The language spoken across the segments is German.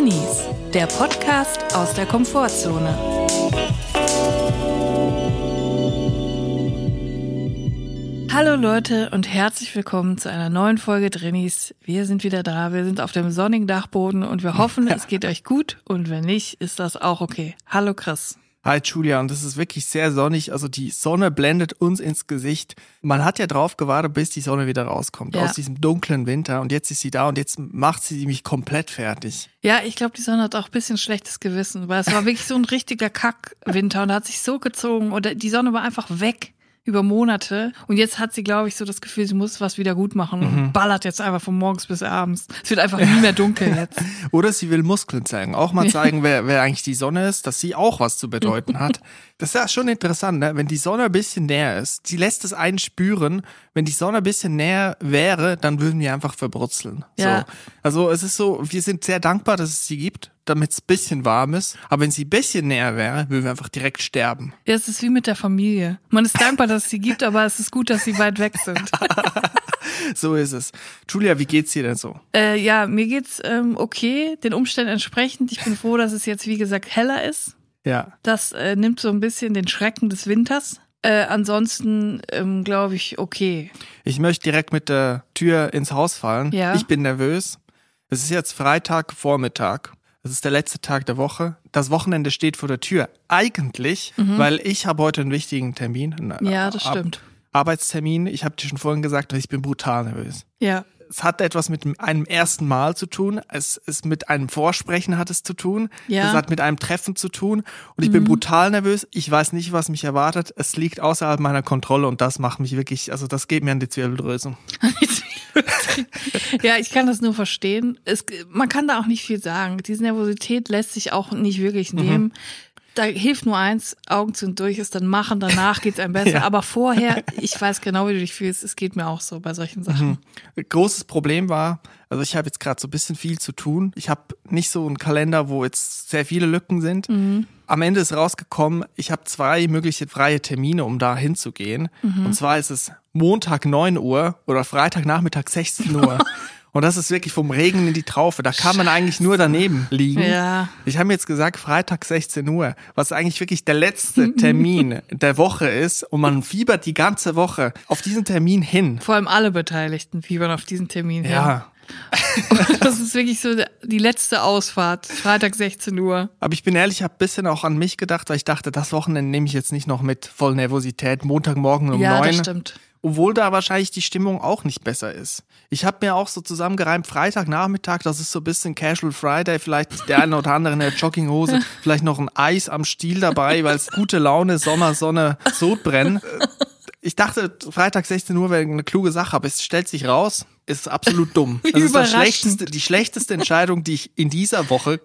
Drinnies, der Podcast aus der Komfortzone. Hallo Leute und herzlich willkommen zu einer neuen Folge Drinnies. Wir sind wieder da, wir sind auf dem sonnigen Dachboden und wir hoffen, es geht euch gut und wenn nicht, ist das auch okay. Hallo Chris. Hi Julia, und es ist wirklich sehr sonnig. Also die Sonne blendet uns ins Gesicht. Man hat ja drauf gewartet, bis die Sonne wieder rauskommt Ja. aus diesem dunklen Winter. Und jetzt ist sie da und jetzt macht sie mich komplett fertig. Ja, ich glaube, die Sonne hat auch ein bisschen schlechtes Gewissen, weil es war wirklich so ein richtiger Kackwinter und hat sich so gezogen und die Sonne war einfach weg über Monate und jetzt hat sie, glaube ich, so das Gefühl, sie muss was wieder gut machen und ballert jetzt einfach von morgens bis abends. Es wird einfach nie mehr dunkel jetzt. Oder sie will Muskeln zeigen. Auch mal zeigen, wer, wer eigentlich die Sonne ist, dass sie auch was zu bedeuten hat. Das ist ja schon interessant, ne? wenn die Sonne ein bisschen näher ist. Sie lässt es einen spüren. Wenn die Sonne ein bisschen näher wäre, dann würden wir einfach verbrutzeln. Ja. So. Also es ist so, wir sind sehr dankbar, dass es sie gibt, damit es ein bisschen warm ist. Aber wenn sie ein bisschen näher wäre, würden wir einfach direkt sterben. Ja, es ist wie mit der Familie. Man ist dankbar, dass es sie gibt, aber es ist gut, dass sie weit weg sind. So ist es. Julia, wie geht's dir denn so? Äh, ja, mir geht's ähm, okay, den Umständen entsprechend. Ich bin froh, dass es jetzt, wie gesagt, heller ist. Ja. Das äh, nimmt so ein bisschen den Schrecken des Winters. Äh, ansonsten ähm, glaube ich okay. Ich möchte direkt mit der Tür ins Haus fallen. Ja. Ich bin nervös. Es ist jetzt Freitag Vormittag. Es ist der letzte Tag der Woche. Das Wochenende steht vor der Tür. Eigentlich, weil ich habe heute einen wichtigen Termin. einen Mhm. Ja, das Ar- stimmt. Arbeitstermin. Ich habe dir schon vorhin gesagt, ich bin brutal nervös. Ja. Es hat etwas mit einem ersten Mal zu tun. Es ist mit einem Vorsprechen hat es zu tun. Ja. Mhm. Es hat mit einem Treffen zu tun. Und ich bin brutal nervös. Ich weiß nicht, was mich erwartet. Es liegt außerhalb meiner Kontrolle und das macht mich wirklich, also das geht mir an die Zwirbeldrüse. ja, ich kann das nur verstehen. Es, man kann da auch nicht viel sagen. Diese Nervosität lässt sich auch nicht wirklich Mhm. nehmen. Da hilft nur eins, Augen zu und durch ist dann machen, danach geht's einem besser. Ja. Aber vorher, ich weiß genau, wie du dich fühlst. Es geht mir auch so bei solchen Sachen. Großes Problem war, also ich habe jetzt gerade so ein bisschen viel zu tun. Ich habe nicht so einen Kalender, wo jetzt sehr viele Lücken sind. Am Ende ist rausgekommen, ich habe zwei mögliche freie Termine, um da hinzugehen. Und zwar ist es Montag 9 Uhr oder Freitagnachmittag 16 Uhr. Und das ist wirklich vom Regen in die Traufe. Da kann man eigentlich nur daneben liegen. Ja. Ich habe mir jetzt gesagt, Freitag 16 Uhr, was eigentlich wirklich der letzte Termin der Woche ist. Und man fiebert die ganze Woche auf diesen Termin hin. Vor allem alle Beteiligten fiebern auf diesen Termin hin. Ja. Das ist wirklich so die letzte Ausfahrt. Freitag 16 Uhr. Aber ich bin ehrlich, ich habe ein bisschen auch an mich gedacht, weil ich dachte, das Wochenende nehme ich jetzt nicht noch mit voll Nervosität. Montagmorgen um ja, das neun. stimmt. Obwohl da wahrscheinlich die Stimmung auch nicht besser ist. Ich habe mir auch so zusammengereimt, Freitagnachmittag, das ist so ein bisschen Casual Friday, vielleicht der eine oder andere in der Jogginghose, vielleicht noch ein Eis am Stiel dabei, weil es gute Laune, Sommer, Sonne, Sodbrennen. Ich dachte, Freitag 16 Uhr wäre eine kluge Sache, aber es stellt sich raus, ist absolut dumm. Das ist das schlechteste, die schlechteste Entscheidung, die ich in dieser Woche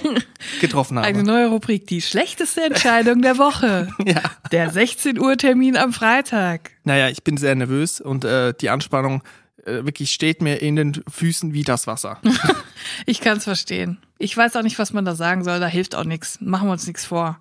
getroffen habe. Eine neue Rubrik, die schlechteste Entscheidung der Woche. Ja. Der 16 Uhr Termin am Freitag. Naja, ich bin sehr nervös und äh, die Anspannung äh, wirklich steht mir in den Füßen wie das Wasser. Ich kann's verstehen. Ich weiß auch nicht, was man da sagen soll. Da hilft auch nichts. Machen wir uns nichts vor.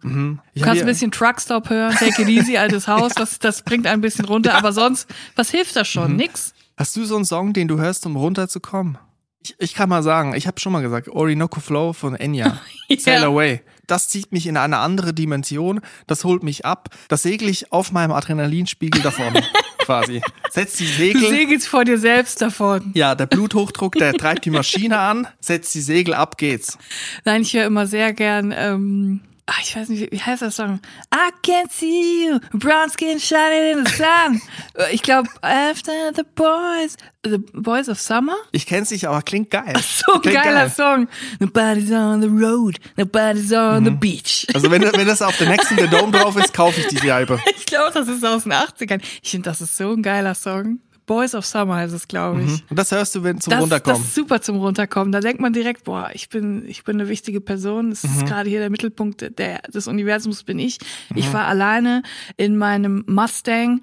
Ich Du kannst ein bisschen Truckstop hören, Take it easy, altes Haus, das, das bringt ein bisschen runter. Aber sonst, was hilft das schon? Mhm. Nix. Hast du so einen Song, den du hörst, um runterzukommen? Ich, ich kann mal sagen, ich habe schon mal gesagt, Orinoco Flow von Enya, Sail Away. Das zieht mich in eine andere Dimension, das holt mich ab, das segel ich auf meinem Adrenalinspiegel davon, quasi. Setzt die Du Segel, segelst vor dir selbst davon. ja, der Bluthochdruck, der treibt die Maschine an, setzt die Segel, ab geht's. Nein, ich höre immer sehr gern, ähm, ach, ich weiß nicht, wie, heißt das Song? I can't see you, brown skin shining in the sun. Äh, Ich glaube, after the boys, the boys of summer? Ich kenn's nicht, aber klingt geil. So ein klingt geiler geil. Song. Nobody's on the road, nobody's on Mhm. the beach. Also wenn, wenn das auf der nächsten The Dome drauf ist, kaufe ich die Scheibe. Ich glaube, das ist aus den 80ern. Ich finde, das ist so ein geiler Song. Boys of Summer heißt es, glaube ich. Und das hörst du, wenn zum Das, Runterkommen. das ist super zum Runterkommen. Da denkt man direkt, boah, ich bin, ich bin eine wichtige Person. Es Mhm. ist gerade hier der Mittelpunkt der, des Universums bin ich. Mhm. Ich fahre alleine in meinem Mustang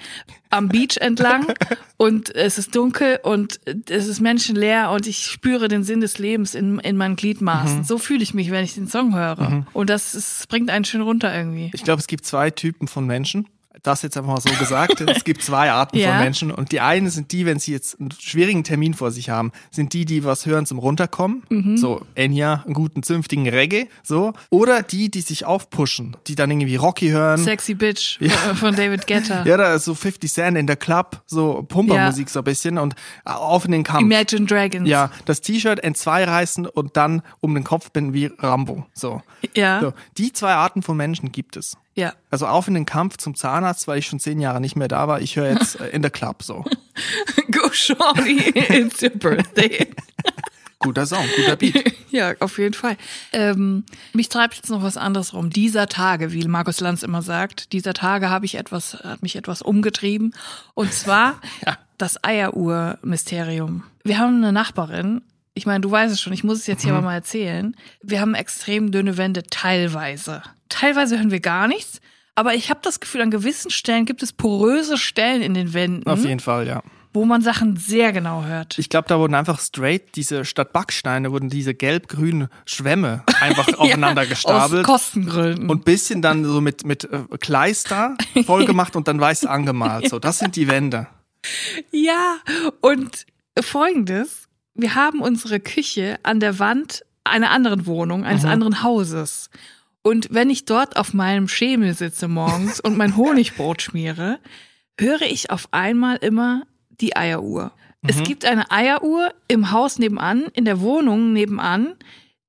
am Beach entlang und es ist dunkel und es ist menschenleer und ich spüre den Sinn des Lebens in, in meinen Gliedmaßen. Mhm. So fühle ich mich, wenn ich den Song höre. Und das ist, bringt einen schön runter irgendwie. Ich glaube, es gibt zwei Typen von Menschen. Das jetzt einfach mal so gesagt. es gibt zwei Arten Ja. von Menschen und die einen sind die, wenn sie jetzt einen schwierigen Termin vor sich haben, sind die, die was hören zum Runterkommen, Mhm. so Enya, einen guten, zünftigen Reggae, so. Oder die, die sich aufpushen, die dann irgendwie Rocky hören. Sexy Bitch äh, von David Guetta. Ja, da ist so 50 Cent in der Club, so Pumpermusik Ja. so ein bisschen und auf in den Kampf. Imagine Dragons. Ja, das T-Shirt in zwei reißen und dann um den Kopf binden wie Rambo. So. Ja. so. Die zwei Arten von Menschen gibt es. Ja. Also auf in den Kampf zum Zahnarzt, weil ich schon zehn Jahre nicht mehr da war. Ich höre jetzt äh, in der Club so. Go Shorty, it's your birthday. Guter Song, guter Beat. ja, auf jeden Fall. Ähm, mich treibt jetzt noch was anderes rum. Dieser Tage, wie Markus Lanz immer sagt, dieser Tage habe ich etwas, hat mich etwas umgetrieben. Und zwar Ja. das Eieruhr-Mysterium. Wir haben eine Nachbarin. Ich meine, du weißt es schon, ich muss es jetzt hier aber mal erzählen. Wir haben extrem dünne Wände, teilweise. Teilweise hören wir gar nichts. Aber ich habe das Gefühl, an gewissen Stellen gibt es poröse Stellen in den Wänden, Auf jeden Fall, ja. wo man Sachen sehr genau hört. Ich glaube, da wurden einfach straight diese statt Backsteine wurden diese gelb-grünen Schwämme einfach aufeinander Aus gestapelt. Kostengründen. und bisschen dann so mit, mit äh, Kleister voll gemacht und dann weiß angemalt. So, das sind die Wände. Ja, und folgendes, wir haben unsere Küche an der Wand einer anderen Wohnung, eines anderen Hauses. Und wenn ich dort auf meinem Schemel sitze morgens und mein Honigbrot schmiere, höre ich auf einmal immer die Eieruhr. Es gibt eine Eieruhr im Haus nebenan, in der Wohnung nebenan,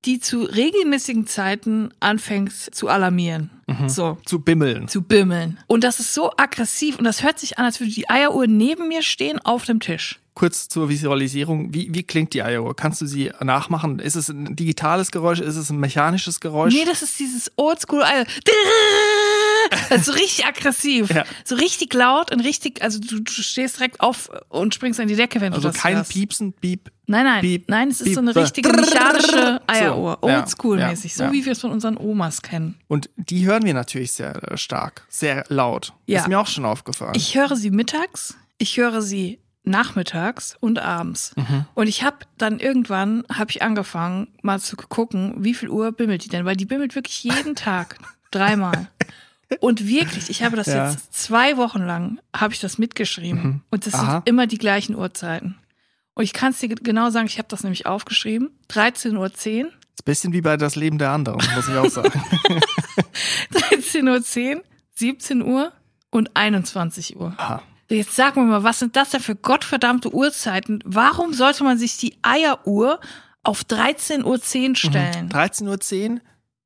die zu regelmäßigen Zeiten anfängt zu alarmieren. So Zu bimmeln. zu bimmeln. Und das ist so aggressiv und das hört sich an, als würde die Eieruhr neben mir stehen auf dem Tisch. Kurz zur Visualisierung. Wie, wie klingt die Eieruhr? Kannst du sie nachmachen? Ist es ein digitales Geräusch? Ist es ein mechanisches Geräusch? Nee, das ist dieses Oldschool Eier. Das ist so richtig aggressiv. Ja. So richtig laut und richtig, also du, du stehst direkt auf und springst an die Decke, wenn also du das kein hörst. Piepsen, Piep. Nein, nein, Piep, nein, es ist Piep, so eine richtige mechanische Eieruhr. Oldschool-mäßig, so ja. wie wir es von unseren Omas kennen. Und die hören wir natürlich sehr stark, sehr laut. Ja. Ist mir auch schon aufgefallen. Ich höre sie mittags, ich höre sie nachmittags und abends. Mhm. Und ich habe dann irgendwann habe ich angefangen mal zu gucken, wie viel Uhr bimmelt die denn, weil die bimmelt wirklich jeden Tag dreimal. Und wirklich, ich habe das Ja. jetzt zwei Wochen lang habe ich das mitgeschrieben und das Mhm. Aha. sind immer die gleichen Uhrzeiten. Und ich kann es dir genau sagen, ich habe das nämlich aufgeschrieben. 13.10 Uhr, ist ein bisschen wie bei das Leben der anderen, muss ich auch sagen. 13.10 Uhr, 17 Uhr und 21 Uhr. Aha. Jetzt sag mir mal, was sind das denn für gottverdammte Uhrzeiten? Warum sollte man sich die Eieruhr auf 13.10 Uhr Mhm. stellen 13.10 Uhr,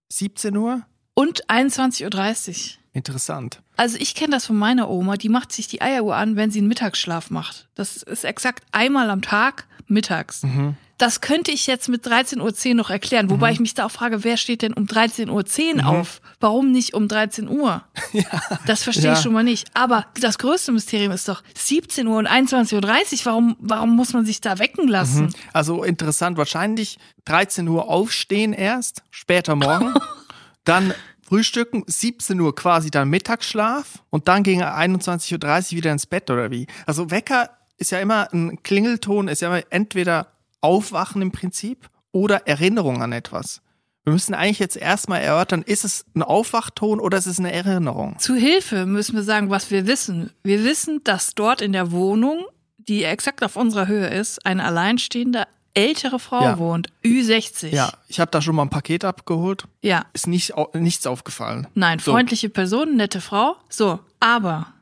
17 Uhr? und 21.30 Uhr? Interessant. Also ich kenne das von meiner Oma, die macht sich die Eieruhr an, wenn sie einen Mittagsschlaf macht. Das ist exakt einmal am Tag mittags. Mhm. Das könnte ich jetzt mit 13.10 Uhr noch erklären, wobei ich mich da auch frage, wer steht denn um 13.10 Mhm. Uhr auf? Warum nicht um 13 Uhr? Das verstehe Ja. ich schon mal nicht. Aber das größte Mysterium ist doch 17 Uhr und 21.30 Uhr. Warum, warum muss man sich da wecken lassen? Also interessant, wahrscheinlich 13 Uhr aufstehen erst, später morgen, dann frühstücken, 17 Uhr quasi dann Mittagsschlaf und dann gegen 21.30 Uhr wieder ins Bett oder wie? Also Wecker ist ja immer ein Klingelton, ist ja immer entweder Aufwachen im Prinzip oder Erinnerung an etwas. Wir müssen eigentlich jetzt erstmal erörtern, ist es ein Aufwachton oder ist es eine Erinnerung? Zu Hilfe müssen wir sagen, was wir wissen. Wir wissen, dass dort in der Wohnung, die exakt auf unserer Höhe ist, eine alleinstehende ältere Frau Ja. wohnt. Ü60. Ja, ich habe da schon mal ein Paket abgeholt, Ja. ist nicht, nichts aufgefallen. Nein, So. freundliche Person, nette Frau. So, aber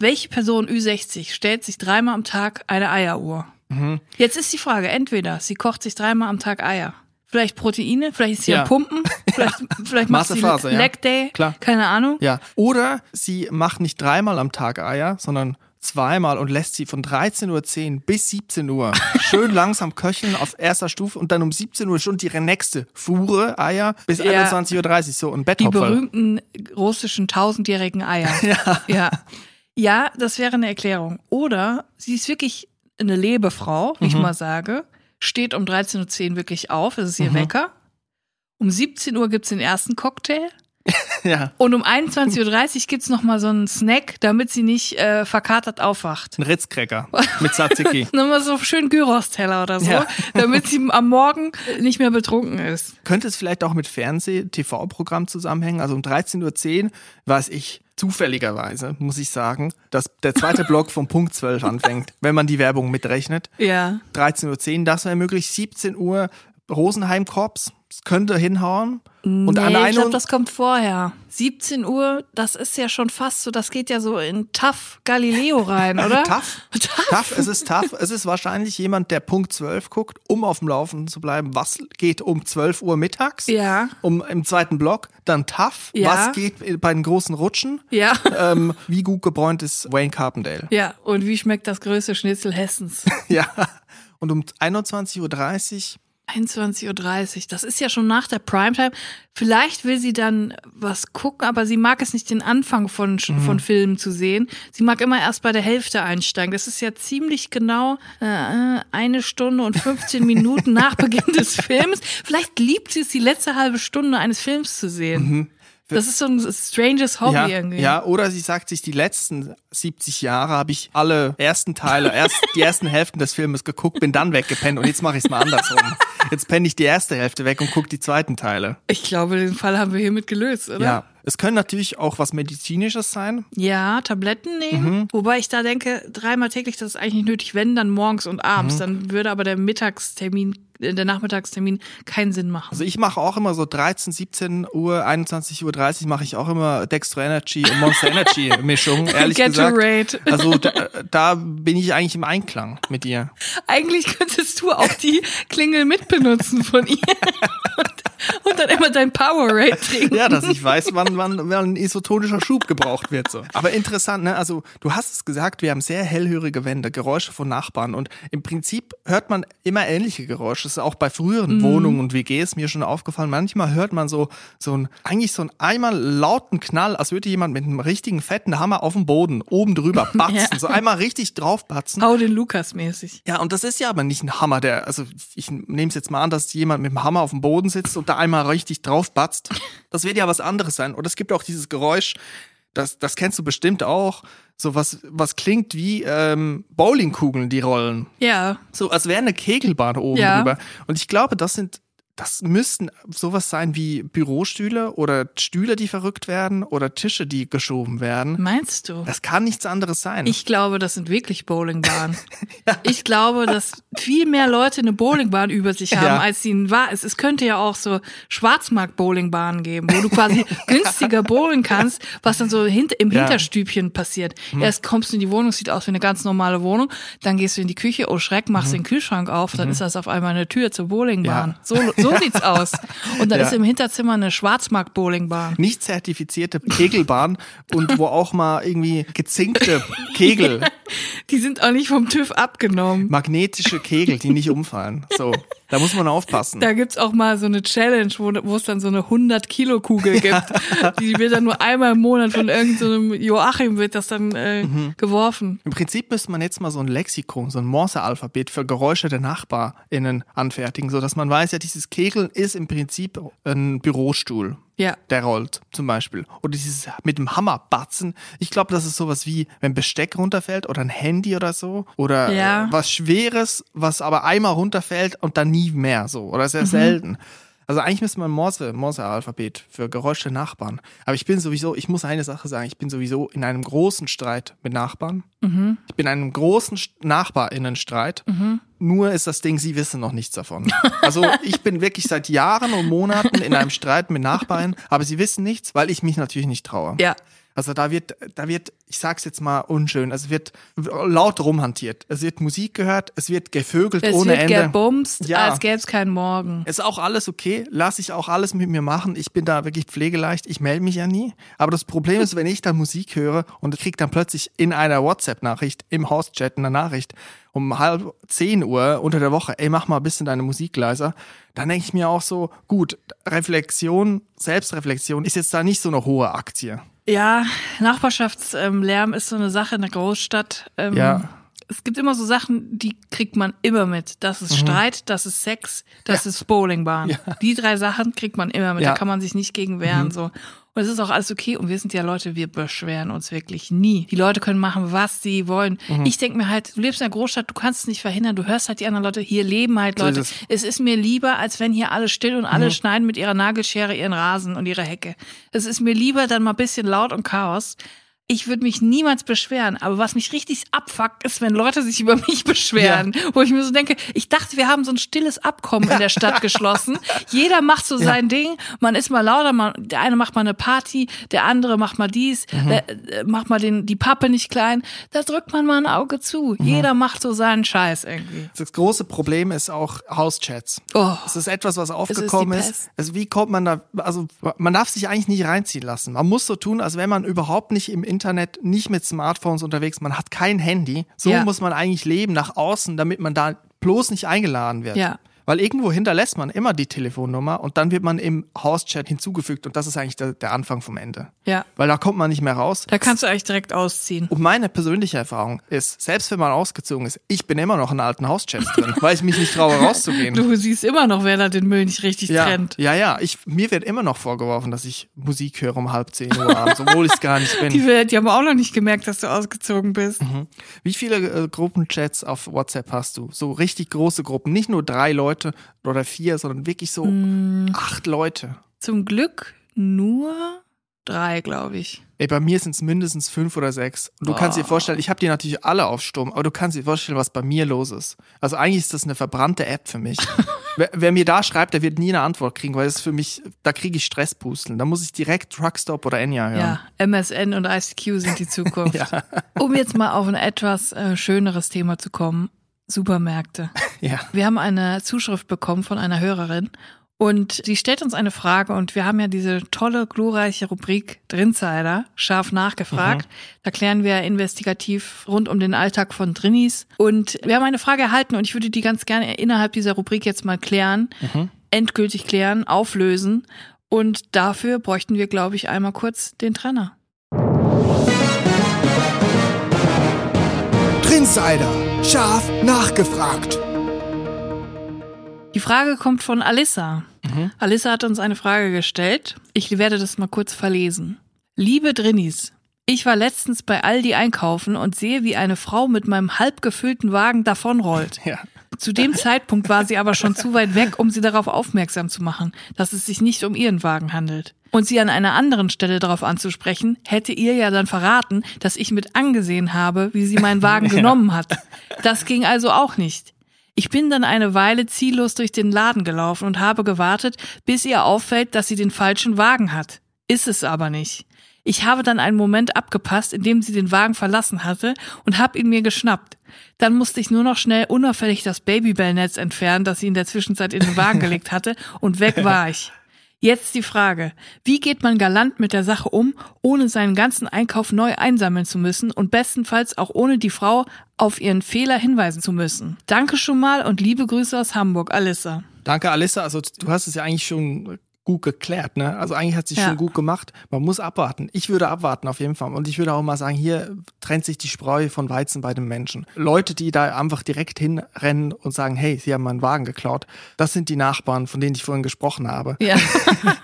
welche Person Ü60 stellt sich dreimal am Tag eine Eieruhr? Mhm. Jetzt ist die Frage, entweder sie kocht sich dreimal am Tag Eier. Vielleicht Proteine, vielleicht ist sie Ja. Pumpen, vielleicht, vielleicht macht sie ja. Leg Day, Klar. keine Ahnung. Ja, oder sie macht nicht dreimal am Tag Eier, sondern zweimal und lässt sie von 13.10 Uhr bis 17 Uhr schön langsam köcheln auf erster Stufe und dann um 17 Uhr schon ihre nächste Fuhre Eier bis Ja. 21.30 Uhr so ein Die Betthopferl. berühmten russischen tausendjährigen Eier. Ja. ja. Ja, das wäre eine Erklärung. Oder sie ist wirklich eine Lebefrau, wie ich Mhm. mal sage, steht um 13.10 Uhr wirklich auf, es ist Mhm. ihr Wecker. Um 17 Uhr gibt's den ersten Cocktail. Ja, Und um 21.30 Uhr gibt's noch mal so einen Snack, damit sie nicht äh, verkatert aufwacht. ein Ritzcracker mit Tzatziki. Nochmal so schön Gyros-Teller oder so, Ja. damit sie am Morgen nicht mehr betrunken ist. Könnte es vielleicht auch mit Fernseh-TV-Programm zusammenhängen? Also um 13.10 Uhr, weiß ich, zufälligerweise, muss ich sagen, dass der zweite Block vom Punkt 12 anfängt, wenn man die Werbung mitrechnet. Ja. 13.10 Uhr, das wäre möglich. 17 Uhr Rosenheim Korps, das könnte hinhauen. Und nee, an ich glaube, das kommt vorher. 17 Uhr, das ist ja schon fast so, das geht ja so in Tough Galileo rein, oder? Tough. Tough. tough. Es ist tough. Es ist wahrscheinlich jemand, der Punkt 12 guckt, um auf dem Laufenden zu bleiben. Was geht um 12 Uhr mittags? Ja. Um im zweiten Block. Dann tough. Ja. Was geht bei den großen Rutschen? Ja. Ähm, wie gut gebräunt ist Wayne Carpendale? Ja, und wie schmeckt das größte Schnitzel Hessens? Ja. Und um 21.30 Uhr 21.30 Uhr, das ist ja schon nach der Primetime. Vielleicht will sie dann was gucken, aber sie mag es nicht, den Anfang von, von Filmen zu sehen. Sie mag immer erst bei der Hälfte einsteigen. Das ist ja ziemlich genau äh, eine Stunde und 15 Minuten nach Beginn des Films. Vielleicht liebt sie es, die letzte halbe Stunde eines Films zu sehen. Das ist so ein stranges Hobby ja, irgendwie. ja, oder sie sagt sich, die letzten 70 Jahre habe ich alle ersten Teile, erst die ersten Hälften des Filmes geguckt, bin dann weggepennt und jetzt mache ich es mal andersrum. Jetzt penne ich die erste Hälfte weg und gucke die zweiten Teile. Ich glaube, den Fall haben wir hiermit gelöst, oder? Ja. Es können natürlich auch was Medizinisches sein. Ja, Tabletten nehmen. Mhm. Wobei ich da denke, dreimal täglich, das ist eigentlich nicht nötig, wenn dann morgens und abends. Mhm. Dann würde aber der Mittagstermin, der Nachmittagstermin keinen Sinn machen. Also ich mache auch immer so 13, 17 Uhr, 21 Uhr 30 mache ich auch immer Dextro Energy und Monster Energy Mischung, ehrlich Gatorade. gesagt. Also da, da bin ich eigentlich im Einklang mit ihr. Eigentlich könntest du auch die Klingel mitbenutzen von ihr. und, und dann immer dein Powerade trinken. Ja, dass ich weiß, wann, wann, wann ein isotonischer Schub gebraucht wird. So. Aber interessant, ne? Also du hast es gesagt, wir haben sehr hellhörige Wände, Geräusche von Nachbarn und im Prinzip hört man immer ähnliche Geräusche. Das ist auch bei früheren Wohnungen und WGs mir schon aufgefallen. Manchmal hört man so so ein eigentlich so ein einmal lauten Knall, als würde jemand mit einem richtigen fetten Hammer auf dem Boden oben drüber batzen, Ja. so einmal richtig draufbatzen. Hau den Lukas mäßig. Ja, und das ist ja aber nicht ein Hammer, der, also ich nehme es jetzt mal an, dass jemand mit dem Hammer auf dem Boden sitzt und da einmal richtig draufbatzt. Das wird ja was anderes sein. Und es gibt auch dieses Geräusch, das, das kennst du bestimmt auch, so was, was klingt wie ähm, Bowlingkugeln, die rollen. Ja. So als wäre eine Kegelbahn oben Ja. drüber. Und ich glaube, das sind, das müssten sowas sein wie Bürostühle oder Stühle, die verrückt werden oder Tische, die geschoben werden. Meinst du? Das kann nichts anderes sein. Ich glaube, das sind wirklich Bowlingbahnen. Ich glaube, dass viel mehr Leute eine Bowlingbahn über sich haben, Ja. als sie ein wahr ist. Es könnte ja auch so Schwarzmarkt-Bowlingbahnen geben, wo du quasi günstiger bowlen kannst, was dann so hint im Ja. Hinterstübchen passiert. Erst kommst du in die Wohnung, sieht aus wie eine ganz normale Wohnung, dann gehst du in die Küche, oh Schreck, machst den Kühlschrank auf, dann ist das auf einmal eine Tür zur Bowlingbahn. Ja. So, so sieht's aus. Und dann Ja. ist im Hinterzimmer eine Schwarzmarkt-Bowlingbahn. nicht zertifizierte Kegelbahn und wo auch mal irgendwie gezinkte Kegel, Die sind auch nicht vom TÜV abgenommen. magnetische Kegel, die nicht umfallen. So, da muss man aufpassen. Da gibt's auch mal so eine Challenge, wo, es dann so eine 100-Kilo-Kugel gibt. Die wird dann nur einmal im Monat von irgendeinem Joachim wird das dann äh, Mhm. geworfen. Im Prinzip müsste man jetzt mal so ein Lexikon, so ein Morse-Alphabet für Geräusche der NachbarInnen anfertigen, so dass man weiß, ja, dieses Kegeln ist im Prinzip ein Bürostuhl. Ja. Der rollt zum Beispiel. Oder dieses mit dem Hammer batzen. Ich glaube, das ist sowas wie, wenn Besteck runterfällt oder ein Handy oder so. Oder Ja. äh, was Schweres, was aber einmal runterfällt und dann nie mehr so. Oder Mhm. sehr selten. Also eigentlich müsste man Morse, Morse-Alphabet für Geräusche Nachbarn. Aber ich bin sowieso, ich muss eine Sache sagen, ich bin sowieso in einem großen Streit mit Nachbarn. Ich bin in einem großen St- Nachbarinnenstreit. Nur ist das Ding, sie wissen noch nichts davon. Also ich bin wirklich seit Jahren und Monaten in einem Streit mit Nachbarn, aber sie wissen nichts, weil ich mich natürlich nicht traue. Ja. Also da wird, da wird, ich sag's jetzt mal unschön, es wird laut rumhantiert. Es wird Musik gehört, es wird gevögelt Es ohne wird Ende. gebumst, Ja. als gäbe es keinen Morgen. Ist auch alles okay, lasse ich auch alles mit mir machen. Ich bin da wirklich pflegeleicht, ich melde mich ja nie. Aber das Problem ist, wenn ich dann Musik höre und krieg dann plötzlich in einer WhatsApp-Nachricht, im Hauschat eine Nachricht um halb zehn Uhr unter der Woche, ey, mach mal ein bisschen deine Musik leiser, dann denke ich mir auch so, gut, Reflexion, Selbstreflexion ist jetzt da nicht so eine hohe Aktie. Ja, Nachbarschaftslärm ist so eine Sache in der Großstadt. Ähm, Ja. Es gibt immer so Sachen, die kriegt man immer mit. Das ist Streit, das ist Sex, das ist Bowlingbahn. Mhm. Ja. Die drei Sachen kriegt man immer mit. Ja. Mhm. Da kann man sich nicht gegen wehren. So. Und es ist auch alles okay. Und wir sind ja Leute, wir beschweren uns wirklich nie. Die Leute können machen, was sie wollen. Mhm. Ich denke mir halt, du lebst in einer Großstadt, du kannst es nicht verhindern. Du hörst halt die anderen Leute, hier leben halt So ist Leute. es. Mhm. es ist mir lieber, als wenn hier alle still und alle schneiden mit ihrer Nagelschere ihren Rasen und ihre Hecke. Es ist mir lieber dann mal ein bisschen laut und Chaos. Ich würde mich niemals beschweren, aber was mich richtig abfuckt, ist, wenn Leute sich über mich beschweren. Wo ich mir so denke, ich dachte, wir haben so ein stilles Abkommen in der Stadt geschlossen. Jeder macht so sein Ding. Man ist mal lauter, man, der eine macht mal eine Party, der andere macht mal dies, Mhm. der äh, macht mal den, die Pappe nicht klein. Da drückt man mal ein Auge zu. Mhm. Jeder macht so seinen Scheiß irgendwie. Das große Problem ist auch Hauschats. Oh. Es ist etwas, was ist aufgekommen ist. Pest. Also wie kommt man da, also man darf sich eigentlich nicht reinziehen lassen. Man muss so tun, als wäre man überhaupt nicht im Internet, nicht mit Smartphones unterwegs, man hat kein Handy. So Ja. muss man eigentlich leben nach außen, damit man da bloß nicht eingeladen wird. Ja. Weil irgendwo hinterlässt man immer die Telefonnummer und dann wird man im Hauschat hinzugefügt und das ist eigentlich der, der Anfang vom Ende. Ja. Weil da kommt man nicht mehr raus. Da kannst du eigentlich direkt ausziehen. Und meine persönliche Erfahrung ist, selbst wenn man ausgezogen ist, ich bin immer noch in alten Hauschats drin, weil ich mich nicht traue rauszugehen. Du siehst immer noch, wer da den Müll nicht richtig ja, trennt. ja, ja. Ich, mir wird immer noch vorgeworfen, dass ich Musik höre um halb zehn Uhr abends, obwohl ich es gar nicht Die, bin. Welt, die haben auch noch nicht gemerkt, dass du ausgezogen bist. Wie viele äh, Gruppenchats auf WhatsApp hast du? So richtig große Gruppen, nicht nur drei Leute oder vier, sondern wirklich so Mm. acht Leute. Zum Glück nur drei, glaube ich. Ey, bei mir sind es mindestens fünf oder sechs. Und du kannst dir vorstellen, ich habe die natürlich alle auf Sturm, aber du kannst dir vorstellen, was bei mir los ist. Also eigentlich ist das eine verbrannte App für mich. wer, wer mir da schreibt, der wird nie eine Antwort kriegen, weil das ist für mich, da kriege ich Stresspusteln. Da muss ich direkt Truckstop oder Enya hören. Ja, MSN und ICQ sind die Zukunft. Ja. Um jetzt mal auf ein etwas äh, schöneres Thema zu kommen. Supermärkte. Ja. Wir haben eine Zuschrift bekommen von einer Hörerin und sie stellt uns eine Frage und wir haben ja diese tolle, glorreiche Rubrik Drinsider, scharf nachgefragt. Da klären wir investigativ rund um den Alltag von Drinnies und wir haben eine Frage erhalten und ich würde die ganz gerne innerhalb dieser Rubrik jetzt mal klären, endgültig klären, auflösen und dafür bräuchten wir, glaube ich, einmal kurz den Trenner. Trinsider. Scharf nachgefragt. Die Frage kommt von Alissa. Alissa hat uns eine Frage gestellt. Ich werde das mal kurz verlesen. Liebe Drinnies, ich war letztens bei Aldi einkaufen und sehe, wie eine Frau mit meinem halb gefüllten Wagen davonrollt. Ja. Zu dem Zeitpunkt war sie aber schon zu weit weg, um sie darauf aufmerksam zu machen, dass es sich nicht um ihren Wagen handelt. Und sie an einer anderen Stelle darauf anzusprechen, hätte ihr ja dann verraten, dass ich mit angesehen habe, wie sie meinen Wagen genommen hat. Das ging also auch nicht. Ich bin dann eine Weile ziellos durch den Laden gelaufen und habe gewartet, bis ihr auffällt, dass sie den falschen Wagen hat. Ist es aber nicht. Ich habe dann einen Moment abgepasst, in dem sie den Wagen verlassen hatte und habe ihn mir geschnappt. Dann musste ich nur noch schnell unauffällig das Babybellnetz entfernen, das sie in der Zwischenzeit in den Wagen gelegt hatte, und weg war ich. Jetzt die Frage, wie geht man galant mit der Sache um, ohne seinen ganzen Einkauf neu einsammeln zu müssen und bestenfalls auch ohne die Frau auf ihren Fehler hinweisen zu müssen? Danke schon mal und liebe Grüße aus Hamburg, Alissa. Danke, Alissa. Also du hast es ja eigentlich schon gut geklärt, ne? Also eigentlich hat sich Ja. schon gut gemacht. Man muss abwarten. Ich würde abwarten auf jeden Fall. Und ich würde auch mal sagen, hier trennt sich die Spreu von Weizen bei den Menschen. Leute, die da einfach direkt hinrennen und sagen, hey, sie haben meinen Wagen geklaut, das sind die Nachbarn, von denen ich vorhin gesprochen habe. Ja.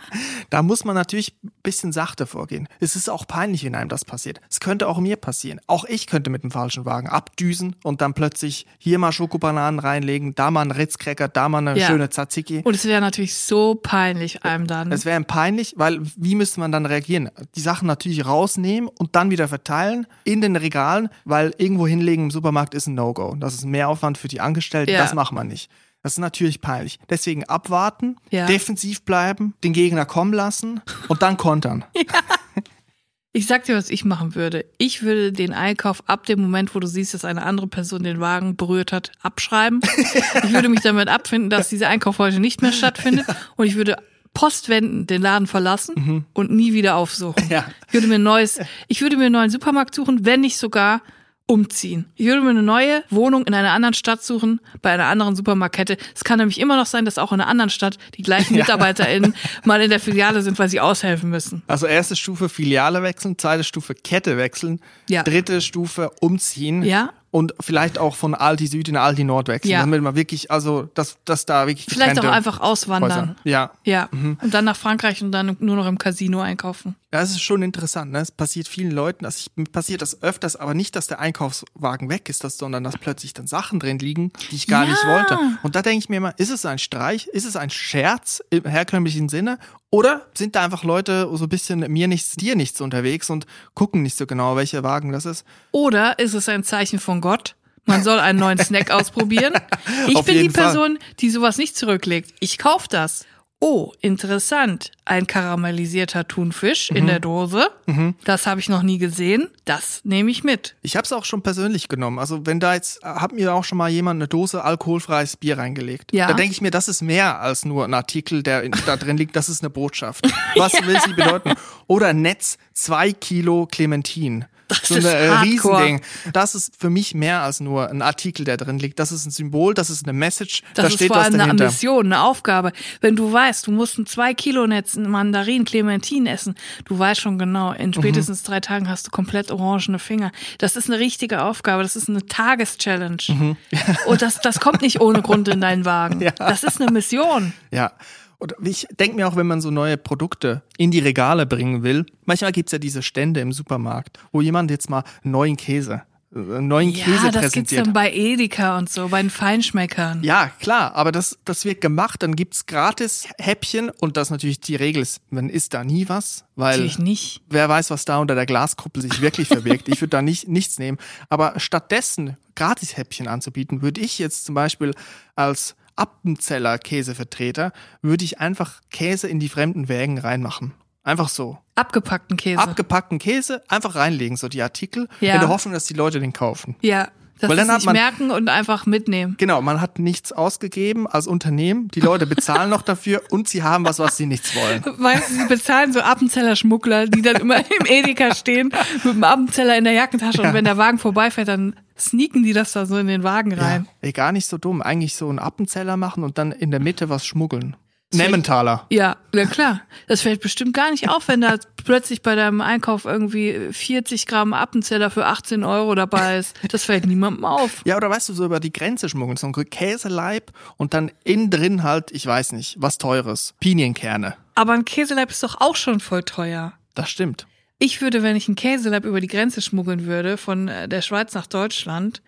Da muss man natürlich ein bisschen sachte vorgehen. Es ist auch peinlich, wenn einem das passiert. Es könnte auch mir passieren. Auch ich könnte mit dem falschen Wagen abdüsen und dann plötzlich hier mal Schokobananen reinlegen, da mal einen Ritzcracker, da mal eine Ja. schöne Tzatziki. Und es wäre natürlich so peinlich einem dann. Es wäre ihm peinlich, weil wie müsste man dann reagieren? Die Sachen natürlich rausnehmen und dann wieder verteilen in den Regalen, weil irgendwo hinlegen im Supermarkt ist ein No-Go. Das ist mehr Aufwand für die Angestellten, Ja. das macht man nicht. Das ist natürlich peinlich. Deswegen abwarten, Ja. defensiv bleiben, den Gegner kommen lassen und dann kontern. Ich sag dir, was ich machen würde. Ich würde den Einkauf ab dem Moment, wo du siehst, dass eine andere Person den Wagen berührt hat, abschreiben. ich würde mich damit abfinden, dass dieser Einkauf heute nicht mehr stattfindet. Und ich würde postwendend den Laden verlassen und nie wieder aufsuchen. Ja. Ich würde mir ein neues, ich würde mir einen neuen Supermarkt suchen, wenn nicht sogar umziehen. Ich würde mir eine neue Wohnung in einer anderen Stadt suchen, bei einer anderen Supermarktkette. Es kann nämlich immer noch sein, dass auch in einer anderen Stadt die gleichen Ja. MitarbeiterInnen mal in der Filiale sind, weil sie aushelfen müssen. Also erste Stufe Filiale wechseln, zweite Stufe Kette wechseln, Ja. dritte Stufe umziehen Ja. Und vielleicht auch von Aldi Süd in Aldi Nord wechseln, Ja. damit man wirklich, also dass, dass da wirklich Vielleicht auch einfach auswandern. Häuser- Ja, Ja. Und dann nach Frankreich und dann nur noch im Casino einkaufen. Ja, es ist schon interessant. Ne? Es passiert vielen Leuten, also ich, passiert das öfters, aber nicht, dass der Einkaufswagen weg ist, das, sondern dass plötzlich dann Sachen drin liegen, die ich gar Ja. nicht wollte. Und da denke ich mir immer, ist es ein Streich, ist es ein Scherz im herkömmlichen Sinne? Oder sind da einfach Leute so ein bisschen mir nichts, dir nichts unterwegs und gucken nicht so genau, welcher Wagen das ist? Oder ist es ein Zeichen von Gott? Man soll einen neuen Snack ausprobieren. Ich Auf bin die jeden Fall. Person, die sowas nicht zurücklegt. Ich kauf das. Oh, interessant. Ein karamellisierter Thunfisch Mhm. in der Dose. Das habe ich noch nie gesehen. Das nehme ich mit. Ich habe es auch schon persönlich genommen. Also wenn da jetzt, hat mir auch schon mal jemand eine Dose alkoholfreies Bier reingelegt. Ja. Da denke ich mir, das ist mehr als nur ein Artikel, der in, da drin liegt. Das ist eine Botschaft. Was will sie bedeuten? Oder Netz zwei Kilo Clementin. Das so ist ein äh, hardcore. Riesending. Das ist für mich mehr als nur ein Artikel, der drin liegt. Das ist ein Symbol, das ist eine Message, Das da ist steht vor allem eine dahinter. Ambition, eine Aufgabe. Wenn du weißt, du musst ein zwei Kilo Netz Mandarin, Clementin essen, du weißt schon genau, in spätestens drei Tagen hast du komplett orangene Finger. Das ist eine richtige Aufgabe, das ist eine Tageschallenge. Und das, das kommt nicht ohne Grund in deinen Wagen. Ja. Das ist eine Mission. Ja. Und ich denke mir auch, wenn man so neue Produkte in die Regale bringen will, manchmal gibt's ja diese Stände im Supermarkt, wo jemand jetzt mal einen neuen Käse, äh, neuen Ja, Käse das gibt's präsentiert. dann bei Edeka und so, bei den Feinschmeckern. Ja, klar, aber das, das wird gemacht, dann gibt's gratis Häppchen und das natürlich die Regel ist, man isst da nie was, weil Natürlich nicht. wer weiß, was da unter der Glaskuppel sich wirklich verbirgt. Ich würde da nicht, nichts nehmen. Aber stattdessen Gratishäppchen anzubieten, würde ich jetzt zum Beispiel als Appenzeller Käsevertreter, würde ich einfach Käse in die fremden Wägen reinmachen. Einfach so. Abgepackten Käse. Abgepackten Käse einfach reinlegen, so die Artikel, Ja. in der Hoffnung, dass die Leute den kaufen. ja, das Weil dann hat man- merken und einfach mitnehmen. Genau, man hat nichts ausgegeben als Unternehmen. Die Leute bezahlen noch dafür und sie haben was, was sie nichts wollen. Weißt du, sie bezahlen so Appenzeller Schmuggler, die dann immer im Edeka stehen mit dem Appenzeller in der Jackentasche und wenn der Wagen vorbeifährt, dann sneaken die das da so in den Wagen rein. Ey, gar nicht so dumm. Eigentlich so einen Appenzeller machen und dann in der Mitte was schmuggeln. Nemmentaler. Ja, ja klar. Das fällt bestimmt gar nicht auf, wenn da plötzlich bei deinem Einkauf irgendwie 40 Gramm Appenzeller für 18 Euro dabei ist. Das fällt niemandem auf. Ja, oder weißt du, so über die Grenze schmuggeln. So ein Käseleib und dann innen drin halt, ich weiß nicht, was Teures. Pinienkerne. Aber ein Käseleib ist doch auch schon voll teuer. Das stimmt. Ich würde, wenn ich ein Käseleib über die Grenze schmuggeln würde, von äh, der Schweiz nach Deutschland,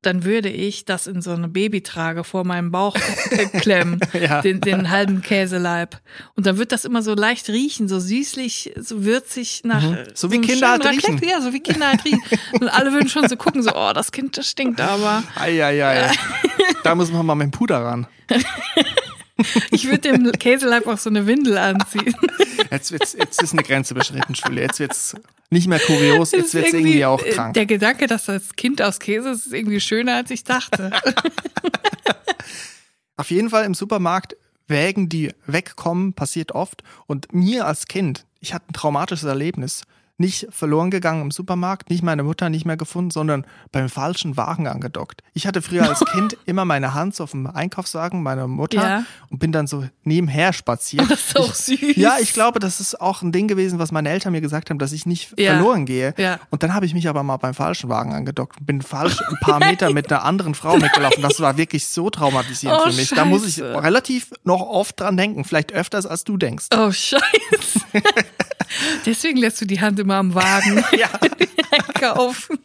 dann würde ich das in so eine Babytrage vor meinem Bauch äh, klemmen, Ja. den, den halben Käseleib. Und dann wird das immer so leicht riechen, so süßlich, so würzig nach. äh, Mhm. So wie einem Kinder schönen halt riechen. Raclette. Ja, so wie Kinder halt riechen. Und alle würden schon so gucken, so, oh, das Kind, das stinkt aber. Eieiei. da muss man mal mit dem Puder ran. Ich würde dem Käseleib auch so eine Windel anziehen. Jetzt, wird's, jetzt ist eine Grenze beschritten, Schule. Jetzt wird's nicht mehr kurios, jetzt wird's irgendwie auch äh, krank. Der Gedanke, dass das Kind aus Käse ist, ist irgendwie schöner, als ich dachte. Auf jeden Fall im Supermarkt Wägen, die wegkommen, passiert oft. Und mir als Kind, ich hatte ein traumatisches Erlebnis. Nicht verloren gegangen im Supermarkt, nicht meine Mutter nicht mehr gefunden, sondern beim falschen Wagen angedockt. Ich hatte früher als Kind immer meine Hand auf dem Einkaufswagen meiner Mutter Ja. und bin dann so nebenher spaziert. Das ist auch süß. Ja, ich glaube, das ist auch ein Ding gewesen, was meine Eltern mir gesagt haben, dass ich nicht Ja. verloren gehe. Ja. Und dann habe ich mich aber mal beim falschen Wagen angedockt und bin falsch ein paar Meter mit einer anderen Frau mitgelaufen. Das war wirklich so traumatisierend Oh, für mich. Da muss ich Scheiße. relativ noch oft dran denken, vielleicht öfters als du denkst. Oh, scheiße. Deswegen lässt du die Hand immer am Wagen Ja. einkaufen.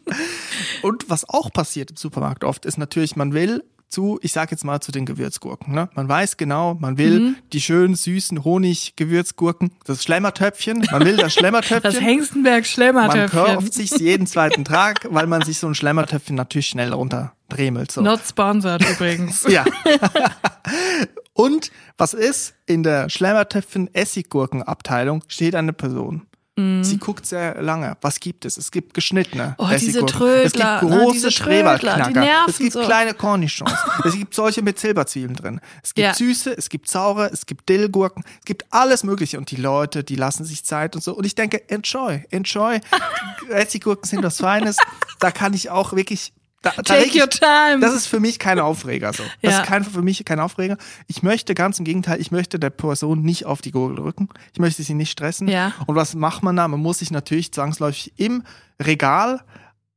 Und was auch passiert im Supermarkt oft, ist natürlich, man will zu, ich sag jetzt mal zu den Gewürzgurken. Ne? Man weiß genau, man will Mhm. die schönen, süßen Honig-Gewürzgurken, das Schlemmertöpfchen, man will das Schlemmertöpfchen. Das Hengstenberg Man kauft sich jeden zweiten Tag, weil man sich so ein Schlemmertöpfchen natürlich schnell runterdremelt. So. Not sponsored übrigens. Ja. Und was ist? In der Schlemmertöpfchen Essiggurkenabteilung steht eine Person. Sie guckt sehr lange. Was gibt es? Es gibt geschnittene. Oh, diese Essiggurken. Trödler, Es gibt große diese nerven Es gibt so. kleine Cornichons. es gibt solche mit Silberzwiebeln drin. Es gibt Ja. süße, es gibt saure, es gibt Dillgurken. Es gibt alles Mögliche. Und die Leute, die lassen sich Zeit und so. Und ich denke, enjoy, enjoy. Essiggurken sind was Feines. Da kann ich auch wirklich da, da Take ich- your time. Das ist für mich kein Aufreger so. Das Ja. ist kein, für mich kein Aufreger. Ich möchte ganz im Gegenteil, ich möchte der Person nicht auf die Gurgel drücken. Ich möchte sie nicht stressen. Ja. Und was macht man da? Man muss sich natürlich zwangsläufig im Regal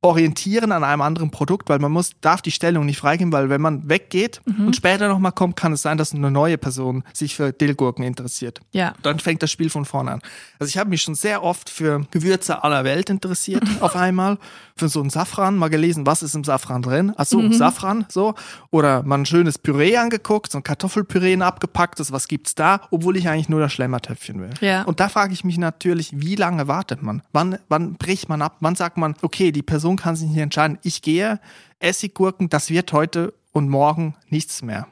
orientieren an einem anderen Produkt, weil man muss, darf die Stellung nicht freigeben, weil wenn man weggeht Mhm. und später nochmal kommt, kann es sein, dass eine neue Person sich für Dillgurken interessiert. Ja. Dann fängt das Spiel von vorne an. Also ich habe mich schon sehr oft für Gewürze aller Welt interessiert auf einmal. Für so einen Safran, mal gelesen, was ist im Safran drin. Ach Mhm. Safran, so. Oder mal ein schönes Püree angeguckt, so ein Kartoffelpüree ein abgepacktes, was gibt's da, obwohl ich eigentlich nur das Schlemmertöpfchen will. Ja. Und da frage ich mich natürlich, wie lange wartet man? Wann, wann bricht man ab? Wann sagt man, okay, die Person kann sich nicht entscheiden. Ich gehe, Essiggurken, das wird heute und morgen nichts mehr.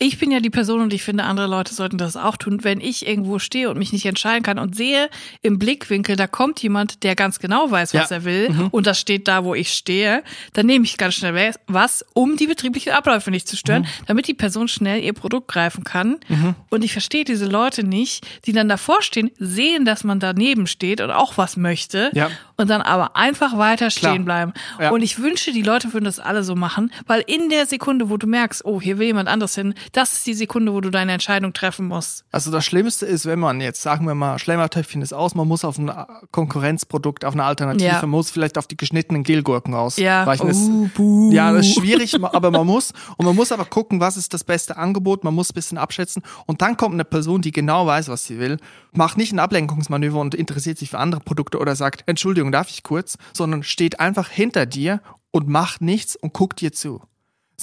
Ich bin ja die Person und ich finde, andere Leute sollten das auch tun. Wenn ich irgendwo stehe und mich nicht entscheiden kann und sehe im Blickwinkel, da kommt jemand, der ganz genau weiß, was Ja. er will und das steht da, wo ich stehe, dann nehme ich ganz schnell was, um die betrieblichen Abläufe nicht zu stören, damit die Person schnell ihr Produkt greifen kann. Und ich verstehe diese Leute nicht, die dann davor stehen, sehen, dass man daneben steht und auch was möchte Ja. und dann aber einfach weiter Klar. stehen bleiben. Ja. Und ich wünsche, die Leute würden das alle so machen, weil in der Sekunde, wo du merkst, oh, hier will jemand anderes hin, das ist die Sekunde, wo du deine Entscheidung treffen musst. Also das Schlimmste ist, wenn man jetzt, sagen wir mal, Schlemmertöpfchen ist aus, man muss auf ein Konkurrenzprodukt, auf eine Alternative, Ja. man muss vielleicht auf die geschnittenen Grillgurken aus. Ja. Oh, buh. ja, das ist schwierig, aber man muss. Und man muss aber gucken, was ist das beste Angebot, man muss ein bisschen abschätzen. Und dann kommt eine Person, die genau weiß, was sie will, macht nicht ein Ablenkungsmanöver und interessiert sich für andere Produkte oder sagt, Entschuldigung, darf ich kurz, sondern steht einfach hinter dir und macht nichts und guckt dir zu.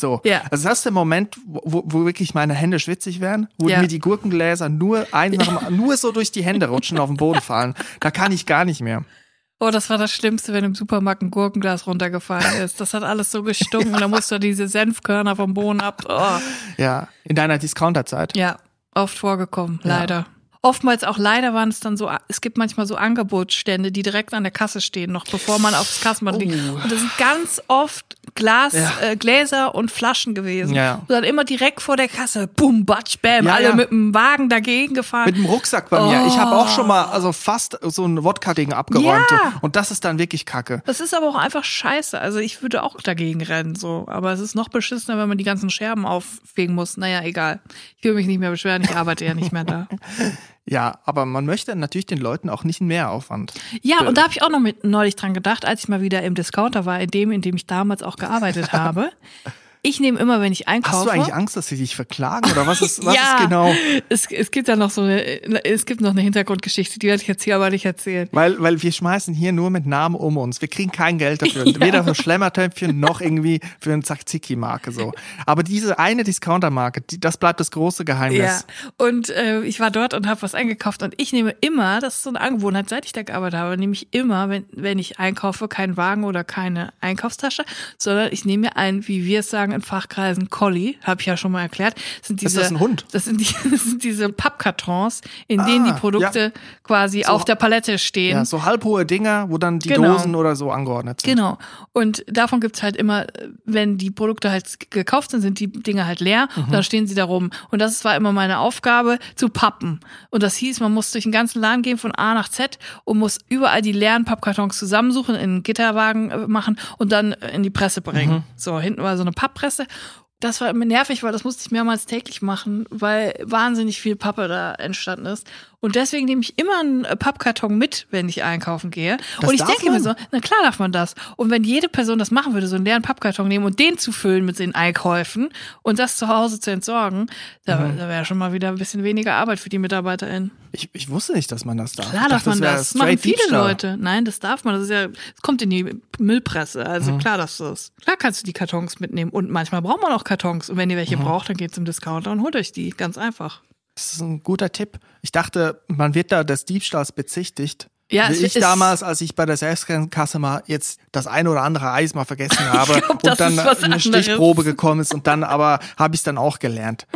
So, Ja. also das ist der Moment, wo, wo wirklich meine Hände schwitzig werden, wo Ja. mir die Gurkengläser nur ein nach dem, nur so durch die Hände rutschen auf den Boden fallen. Da kann ich gar nicht mehr. Oh, das war das Schlimmste, wenn im Supermarkt ein Gurkenglas runtergefallen ist. Das hat alles so gestunken. da musst du diese Senfkörner vom Boden ab. Oh. Ja, in deiner Discounterzeit. Ja, oft vorgekommen, Ja. leider. Oftmals auch leider waren es dann so, es gibt manchmal so Angebotsstände, die direkt an der Kasse stehen, noch bevor man aufs Kassenband liegt. Und das sind ganz oft Glas, Oh. Ja. äh, Gläser und Flaschen gewesen. Ja. Und dann immer direkt vor der Kasse, bum, batsch, bam, Ja, alle ja. mit dem Wagen dagegen gefahren. Mit dem Rucksack bei mir. Ich habe auch schon mal also fast so ein Wodka-Ding abgeräumt. Ja. Und das ist dann wirklich kacke. Das ist aber auch einfach scheiße. Also ich würde auch dagegen rennen, so. Aber es ist noch beschissener, wenn man die ganzen Scherben auffegen muss. Naja, egal. Ich will mich nicht mehr beschweren, ich arbeite ja nicht mehr da. Ja, aber man möchte natürlich den Leuten auch nicht einen Mehraufwand. Ja, und da habe ich auch noch mit neulich dran gedacht, als ich mal wieder im Discounter war, in dem, in dem ich damals auch gearbeitet habe. Ich nehme immer, wenn ich einkaufe. Hast du eigentlich Angst, dass sie dich verklagen oder was ist, was ja, ist genau? Es, es gibt ja noch so eine, es gibt noch eine Hintergrundgeschichte, die werde ich jetzt hier aber nicht erzählen. Weil, weil wir schmeißen hier nur mit Namen um uns. Wir kriegen kein Geld dafür. Weder für Schlemmertöpfchen noch irgendwie für eine Zakziki-Marke so. Aber diese eine Discounter-Marke, die, das bleibt das große Ja, Geheimnis. und äh, ich war dort und habe was eingekauft und ich nehme immer, das ist so eine Angewohnheit, seit ich da gearbeitet habe, nehme ich immer, wenn, wenn ich einkaufe, keinen Wagen oder keine Einkaufstasche, sondern ich nehme mir ein, wie wir es sagen in Fachkreisen, Collie, habe ich ja schon mal erklärt. Das sind Ist diese, das ein Hund? Das sind, die, das sind diese Pappkartons, in denen die Ah, Produkte quasi auf der Palette stehen. Ja, so halbhohe Dinger, wo dann die Genau. Dosen oder so angeordnet sind. Genau. Und davon gibt's halt immer, wenn die Produkte halt gekauft sind, sind die Dinge halt leer Mhm. und dann stehen sie da rum. Und das war immer meine Aufgabe, zu pappen. Und das hieß, man muss durch den ganzen Laden gehen von A nach Z und muss überall die leeren Pappkartons zusammensuchen, in einen Gitterwagen äh, machen und dann äh, in die Presse bringen. Mhm. So, hinten war so eine Papppresse. Das war immer nervig, weil das musste ich mehrmals täglich machen, weil wahnsinnig viel Pappe da entstanden ist. Und deswegen nehme ich immer einen Pappkarton mit, wenn ich einkaufen gehe. Das und ich denke mir man? so, na klar darf man das. Und wenn jede Person das machen würde, so einen leeren Pappkarton nehmen und den zu füllen mit den Einkäufen und das zu Hause zu entsorgen, da, Mhm. da wäre schon mal wieder ein bisschen weniger Arbeit für die MitarbeiterInnen. Ich, ich wusste nicht, dass man das darf. Klar darf dachte, man das. Das machen viele Diebstahl. Leute. Nein, das darf man. Das ist ja, es kommt in die Müllpresse. Mhm. Also klar darfst du das. Klar kannst du die Kartons mitnehmen. Und manchmal braucht man auch Kartons. Und wenn ihr Mhm. welche braucht, dann geht zum Discounter und holt euch die. Ganz einfach. Das ist ein guter Tipp. Ich dachte, man wird da des Diebstahls bezichtigt. Ja, Wie ich damals, als ich bei der Selbstkasse mal jetzt das ein oder andere Eis mal vergessen habe glaub, und dann eine. Stichprobe gekommen ist und dann aber habe ich es dann auch gelernt.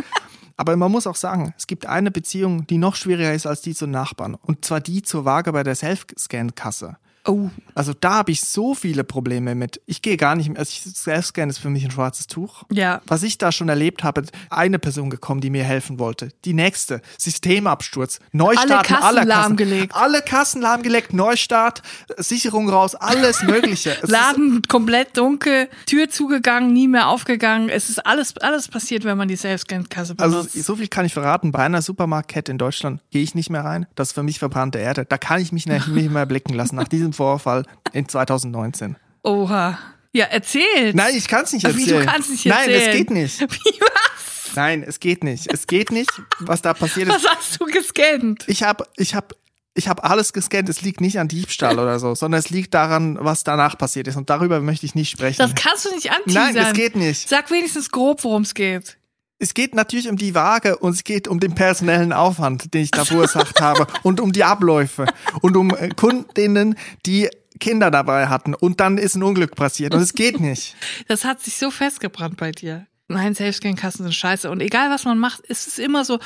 Aber man muss auch sagen, es gibt eine Beziehung, die noch schwieriger ist als die zu Nachbarn. Und zwar die zur Waage bei der Self-Scan-Kasse. Oh. Also da habe ich so viele Probleme mit. Ich gehe gar nicht mehr. Also Self-Scan ist für mich ein schwarzes Tuch. Ja. Was ich da schon erlebt habe, eine Person gekommen, die mir helfen wollte. Die nächste, Systemabsturz, Neustarten Alle Kassen aller Kassen. lahmgelegt. Alle Kassen lahmgelegt, Neustart, Sicherung raus, alles Mögliche. Laden komplett dunkel, Tür zugegangen, nie mehr aufgegangen. Es ist alles, alles passiert, wenn man die Self-Scan-Kasse Also benutzt. so viel kann ich verraten. Bei einer Supermarktkette in Deutschland gehe ich nicht mehr rein. Das ist für mich verbrannte Erde. Da kann ich mich nicht nicht mehr blicken lassen nach diesem Vorfall in 2019. Oha. Ja, erzählt. Nein, ich kann es nicht Aber wie, erzählen. du kannst nicht Nein, erzählen. es geht nicht. Wie was? Nein, es geht nicht. Es geht nicht, was da passiert ist. Was hast du gescannt? Ich habe ich hab, ich hab alles gescannt. Es liegt nicht an Diebstahl oder so, sondern es liegt daran, was danach passiert ist. Und darüber möchte ich nicht sprechen. Das kannst du nicht anteasern. Nein, das geht nicht. Sag wenigstens grob, worum es geht. Es geht natürlich um die Waage und es geht um den personellen Aufwand, den ich da verursacht habe und um die Abläufe und um äh, Kundinnen, die Kinder dabei hatten und dann ist ein Unglück passiert und es geht nicht. Das hat sich so festgebrannt bei dir. Nein, Selbstscan-Kassen sind scheiße. Und egal, was man macht, ist es immer so,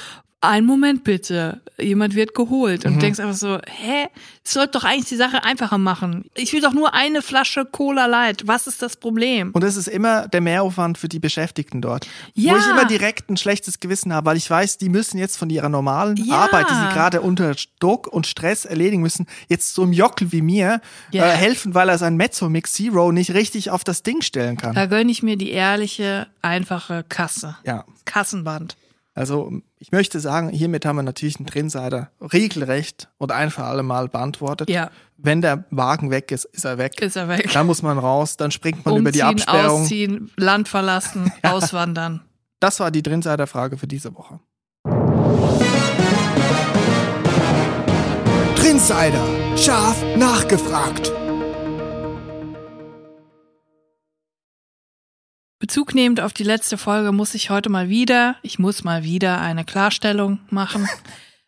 ein Moment bitte, jemand wird geholt. Und du denkst einfach so, hä? Es sollte doch eigentlich die Sache einfacher machen. Ich will doch nur eine Flasche Cola Light. Was ist das Problem? Und es ist immer der Mehraufwand für die Beschäftigten dort. Ja. Wo ich immer direkt ein schlechtes Gewissen habe, weil ich weiß, die müssen jetzt von ihrer normalen Ja. Arbeit, die sie gerade unter Druck und Stress erledigen müssen, jetzt so einem Jockel wie mir Ja. äh, helfen, weil er sein Mezzo Mix Zero nicht richtig auf das Ding stellen kann. Da gönne ich mir die ehrliche, einfache Kasse. Ja. Kassenband. Also ich möchte sagen, hiermit haben wir natürlich einen Drinsider regelrecht und ein für alle Mal beantwortet. Ja. Wenn der Wagen weg ist, ist er weg. Ist er weg. Dann muss man raus, dann springt man über die Umziehen, Absperrung. ausziehen, Land verlassen, auswandern. Das war die Drinsider-Frage für diese Woche. Trinsider. Scharf nachgefragt. Bezug nehmend auf die letzte Folge muss ich heute mal wieder, ich muss mal wieder eine Klarstellung machen.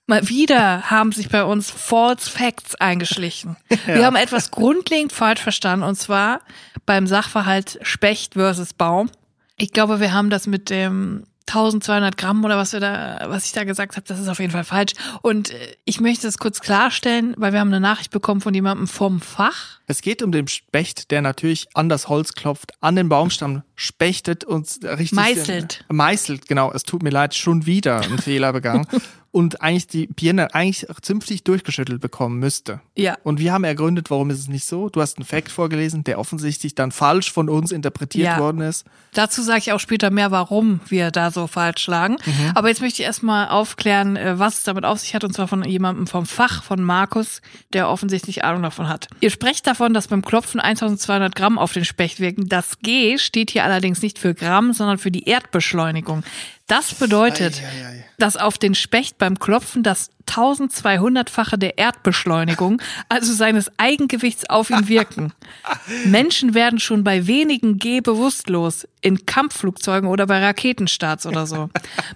Mal wieder haben sich bei uns False Facts eingeschlichen. Wir haben etwas grundlegend falsch verstanden und zwar beim Sachverhalt Specht versus Baum. Ich glaube, wir haben das mit dem 1200 Gramm oder was wir da, was ich da gesagt habe, das ist auf jeden Fall falsch. Und äh, ich möchte es kurz klarstellen, weil wir haben eine Nachricht bekommen von jemandem vom Fach. Es geht um den Specht, der natürlich an das Holz klopft, an den Baumstamm spechtet und richtig Meißelt. Äh, meißelt, genau. Es tut mir leid, schon wieder einen Fehler begangen und eigentlich die Birne eigentlich zünftig durchgeschüttelt bekommen müsste. Ja. Und wir haben ergründet, warum ist es nicht so. Du hast einen Fact vorgelesen, der offensichtlich dann falsch von uns interpretiert Ja. worden ist. Dazu sage ich auch später mehr, warum wir da so falsch lagen. Aber jetzt möchte ich erstmal aufklären, äh, was es damit auf sich hat, und zwar von jemandem vom Fach, von Markus, der offensichtlich Ahnung davon hat. Ihr sprecht davon, dass beim Klopfen 1200 Gramm auf den Specht wirken. Das G steht hier allerdings nicht für Gramm, sondern für die Erdbeschleunigung. Das bedeutet, Ei, ei, ei. dass auf den Specht beim Klopfen das 1200-fache der Erdbeschleunigung, also seines Eigengewichts auf ihn wirken. Menschen werden schon bei wenigen G bewusstlos, in Kampfflugzeugen oder bei Raketenstarts oder so.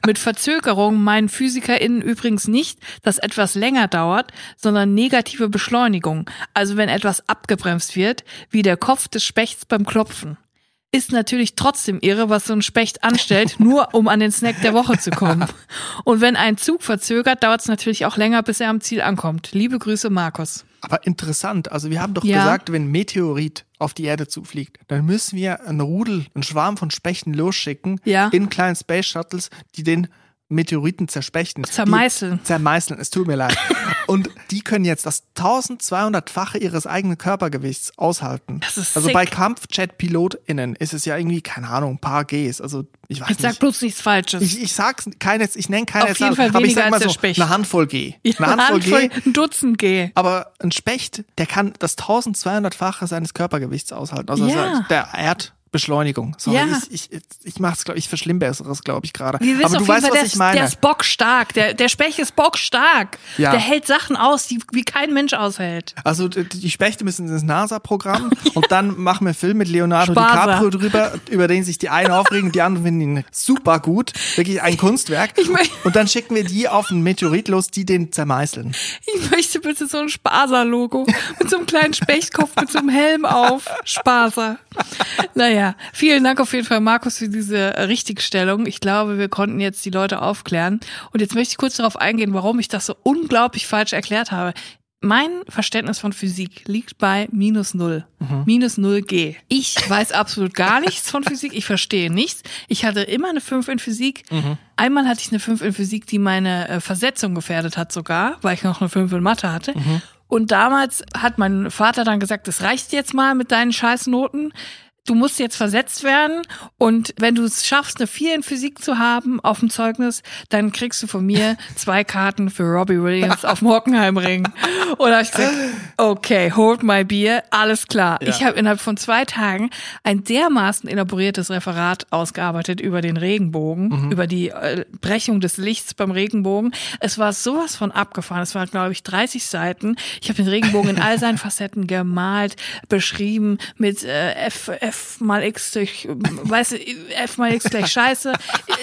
Mit Verzögerung meinen PhysikerInnen übrigens nicht, dass etwas länger dauert, sondern negative Beschleunigung, also wenn etwas abgebremst wird, wie der Kopf des Spechts beim Klopfen ist natürlich trotzdem irre, was so ein Specht anstellt, nur um an den Snack der Woche zu kommen. Und wenn ein Zug verzögert, dauert es natürlich auch länger, bis er am Ziel ankommt. Liebe Grüße, Markus. Aber interessant, also wir haben doch Ja. gesagt, wenn ein Meteorit auf die Erde zufliegt, dann müssen wir einen Rudel, einen Schwarm von Spechten losschicken Ja. in kleinen Space Shuttles, die den Meteoriten zerspechten. Zermeißeln. Zermeißeln, es tut mir leid. Und die können jetzt das 1200-fache ihres eigenen Körpergewichts aushalten. Das ist also sick. bei KampfJet-PilotInnen ist es ja irgendwie, keine Ahnung, ein paar Gs. Also ich weiß Jetzt sag nicht. bloß nichts Falsches. Ich, ich sag's keine, ich nenne keine Auf jeden Zahl, Fall aber ich sag mal so, Specht. eine Handvoll G. Ja, eine Handvoll G. ein Dutzend G. Aber ein Specht, der kann das 1200-fache seines Körpergewichts aushalten. Also Ja. der Erdbeschleunigung. Sorry, Ja. ich, ich, ich mach's, glaube ich, verschlimmbesseres, glaube ich, gerade. Aber du weißt, Fall, was der, ich meine. der ist bockstark. Der, der Specht ist bockstark. Ja. Der hält Sachen aus, die wie kein Mensch aushält. Also die Spechte müssen ins NASA-Programm und dann machen wir einen Film mit Leonardo Spaser. DiCaprio drüber, über den sich die einen aufregen, die anderen finden ihn super gut. Wirklich ein Kunstwerk. Ich mein- und dann schicken wir die auf einen Meteorit los, die den zermeißeln. Ich möchte bitte so ein Spaser-Logo mit so einem kleinen Spechtkopf mit so einem Helm auf. Spaser. Naja, vielen Dank auf jeden Fall, Markus, für diese äh, Richtigstellung. Ich glaube, wir konnten jetzt die Leute aufklären. Und jetzt möchte ich kurz darauf eingehen, warum ich das so unglaublich falsch erklärt habe. Mein Verständnis von Physik liegt bei minus null. Minus null G. Ich weiß absolut gar nichts von Physik. Ich verstehe nichts. Ich hatte immer eine 5 in Physik. Einmal hatte ich eine 5 in Physik, die meine äh, Versetzung gefährdet hat sogar, weil ich noch eine 5 in Mathe hatte. Und damals hat mein Vater dann gesagt, es reicht jetzt mal mit deinen Scheißnoten. Du musst jetzt versetzt werden und wenn du es schaffst, eine 4 in Physik zu haben auf dem Zeugnis, dann kriegst du von mir zwei Karten für Robbie Williams auf dem Hockenheimring. Und da habe ich gesagt, okay, hold my beer, alles klar. Ja. Ich habe innerhalb von zwei Tagen ein dermaßen elaboriertes Referat ausgearbeitet über den Regenbogen, über die äh, Brechung des Lichts beim Regenbogen. Es war sowas von abgefahren. Es waren, glaube ich, 30 Seiten. Ich habe den Regenbogen in all seinen Facetten gemalt, beschrieben mit äh, F, F mal X durch, weißt du, F mal X gleich Scheiße.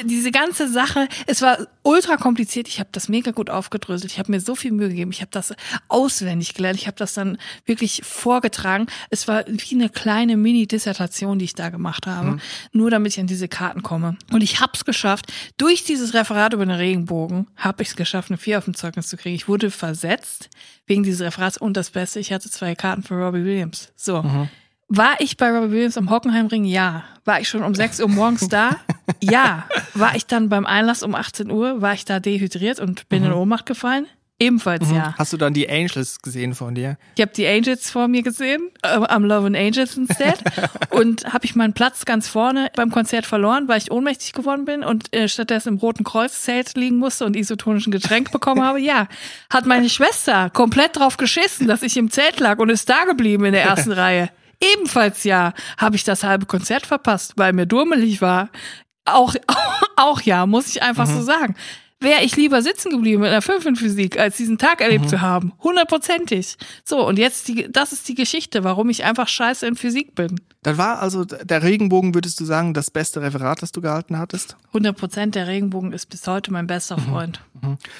Diese ganze Sache, es war ultra kompliziert. Ich habe das mega gut aufgedröselt. Ich habe mir so viel Mühe gegeben. Ich habe das auswendig gelernt. Ich habe das dann wirklich vorgetragen. Es war wie eine kleine Mini-Dissertation, die ich da gemacht habe, nur damit ich an diese Karten komme. Und ich habe es geschafft. Durch dieses Referat über den Regenbogen habe ich es geschafft, eine 4 auf dem Zeugnis zu kriegen. Ich wurde versetzt wegen dieses Referats und das Beste, ich hatte zwei Karten für Robbie Williams. So. War ich bei Robbie Williams am Hockenheimring? Ja. War ich schon um 6 Uhr morgens da? Ja. War ich dann beim Einlass um 18 Uhr? War ich da dehydriert und bin in Ohnmacht gefallen? Ebenfalls ja. Hast du dann die Angels gesehen von dir? Ich habe die Angels vor mir gesehen, äh, am Love and Angels instead. und habe ich meinen Platz ganz vorne beim Konzert verloren, weil ich ohnmächtig geworden bin und äh, stattdessen im Roten Kreuz-Zelt liegen musste und isotonischen Getränk bekommen habe. Ja, hat meine Schwester komplett drauf geschissen, dass ich im Zelt lag und ist da geblieben in der ersten Reihe. Ebenfalls ja, habe ich das halbe Konzert verpasst, weil mir dummelig war. Auch, auch ja, muss ich einfach so sagen. Wäre ich lieber sitzen geblieben mit einer 5 in Physik, als diesen Tag erlebt zu haben. Hundertprozentig. So, und jetzt, die, das ist die Geschichte, warum ich einfach scheiße in Physik bin. Dann war also der Regenbogen, würdest du sagen, das beste Referat, das du gehalten hattest? 100 Prozent der Regenbogen ist bis heute mein bester Freund.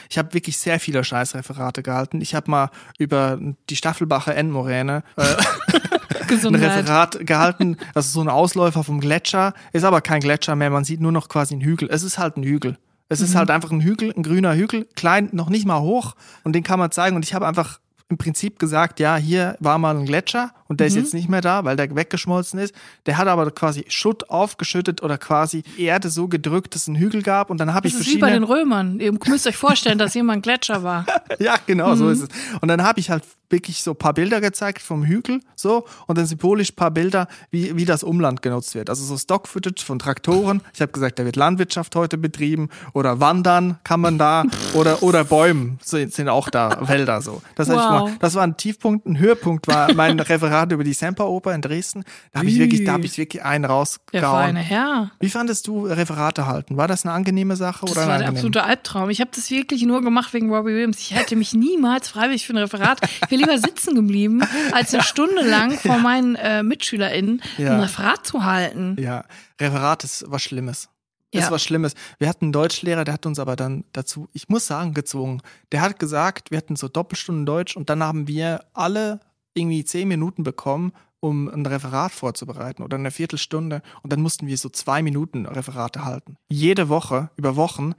Ich habe wirklich sehr viele Scheißreferate gehalten. Ich habe mal über die Staffelbacher Endmoräne äh, ein Gesundheit. Referat gehalten. Das ist so ein Ausläufer vom Gletscher. Ist aber kein Gletscher mehr. Man sieht nur noch quasi einen Hügel. Es ist halt ein Hügel. Es ist halt einfach ein Hügel, ein grüner Hügel, klein, noch nicht mal hoch. Und den kann man zeigen. Und ich habe einfach im Prinzip gesagt, ja, hier war mal ein Gletscher und der ist jetzt nicht mehr da, weil der weggeschmolzen ist. Der hat aber quasi Schutt aufgeschüttet oder quasi Erde so gedrückt, dass es einen Hügel gab. Und dann habe ich Das ist wie bei den Römern. Ihr müsst euch vorstellen, dass jemand Gletscher war. Ja, genau, Mhm. so ist es. Und dann habe ich halt wirklich so ein paar Bilder gezeigt vom Hügel, so, und dann symbolisch ein paar Bilder, wie, wie das Umland genutzt wird. Also so Stock-Footage von Traktoren. Ich habe gesagt, da wird Landwirtschaft heute betrieben oder Wandern kann man da oder, oder Bäumen sind, sind auch da, Wälder so. Das, hab ich Wow. mal, das war ein Tiefpunkt, ein Höhepunkt war mein Referat über die Semperoper in Dresden. Da habe ich wirklich, da habe ich wirklich einen rausgehauen. Herr. Wie fandest du Referate halten? War das eine angenehme Sache Das oder war der unangenehm? absolute Albtraum. Ich habe das wirklich nur gemacht wegen Robbie Williams. Ich hätte mich niemals freiwillig für ein Referat. Ich wäre lieber sitzen geblieben, als eine Stunde lang vor meinen äh, MitschülerInnen Ja. ein Referat zu halten. Ja, Referat ist was Schlimmes. Ist Ja. was Schlimmes. Wir hatten einen Deutschlehrer, der hat uns aber dann dazu, ich muss sagen, gezwungen. Der hat gesagt, wir hatten so Doppelstunden Deutsch und dann haben wir alle irgendwie zehn Minuten bekommen, um ein Referat vorzubereiten oder eine Viertelstunde. Und dann mussten wir so zwei Minuten Referate halten. Jede Woche, über Wochen.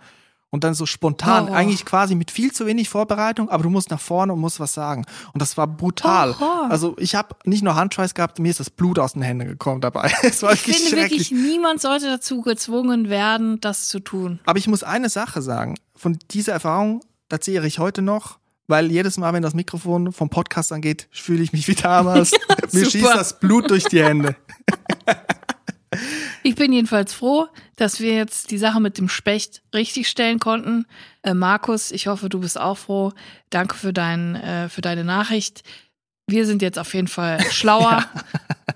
Und dann so spontan, Horror. eigentlich quasi mit viel zu wenig Vorbereitung, aber du musst nach vorne und musst was sagen. Und das war brutal. Horror. Also ich habe nicht nur Handschweiß gehabt, mir ist das Blut aus den Händen gekommen dabei. Ich finde wirklich, niemand sollte dazu gezwungen werden, das zu tun. Aber ich muss eine Sache sagen. Von dieser Erfahrung, da zehre ich heute noch, weil jedes Mal, wenn das Mikrofon vom Podcast angeht, fühle ich mich wie damals. Mir Super. schießt das Blut durch die Hände. Ich bin jedenfalls froh, dass wir jetzt die Sache mit dem Specht richtig stellen konnten. Äh, Markus, ich hoffe, du bist auch froh. Danke für, dein, äh, für deine Nachricht. Wir sind jetzt auf jeden Fall schlauer.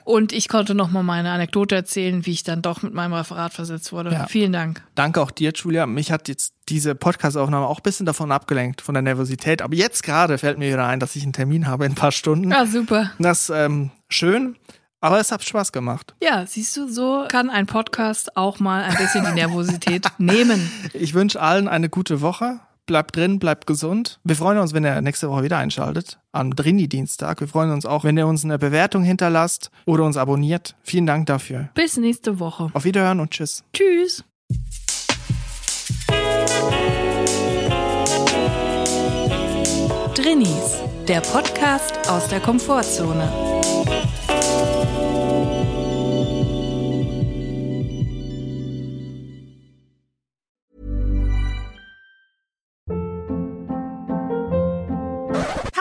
Und ich konnte noch mal meine Anekdote erzählen, wie ich dann doch mit meinem Referat versetzt wurde. Ja. Vielen Dank. Danke auch dir, Julia. Mich hat jetzt diese Podcast-Aufnahme auch ein bisschen davon abgelenkt, von der Nervosität. Aber jetzt gerade fällt mir wieder ein, dass ich einen Termin habe in ein paar Stunden. Ja, super. Das ist ähm, schön, aber es hat Spaß gemacht. Ja, siehst du, so kann ein Podcast auch mal ein bisschen die Nervosität nehmen. Ich wünsche allen eine gute Woche. Bleibt drin, bleibt gesund. Wir freuen uns, wenn ihr nächste Woche wieder einschaltet, am Drini-Dienstag. Wir freuen uns auch, wenn ihr uns eine Bewertung hinterlasst oder uns abonniert. Vielen Dank dafür. Bis nächste Woche. Auf Wiederhören und tschüss. Tschüss. Drinnies, der Podcast aus der Komfortzone.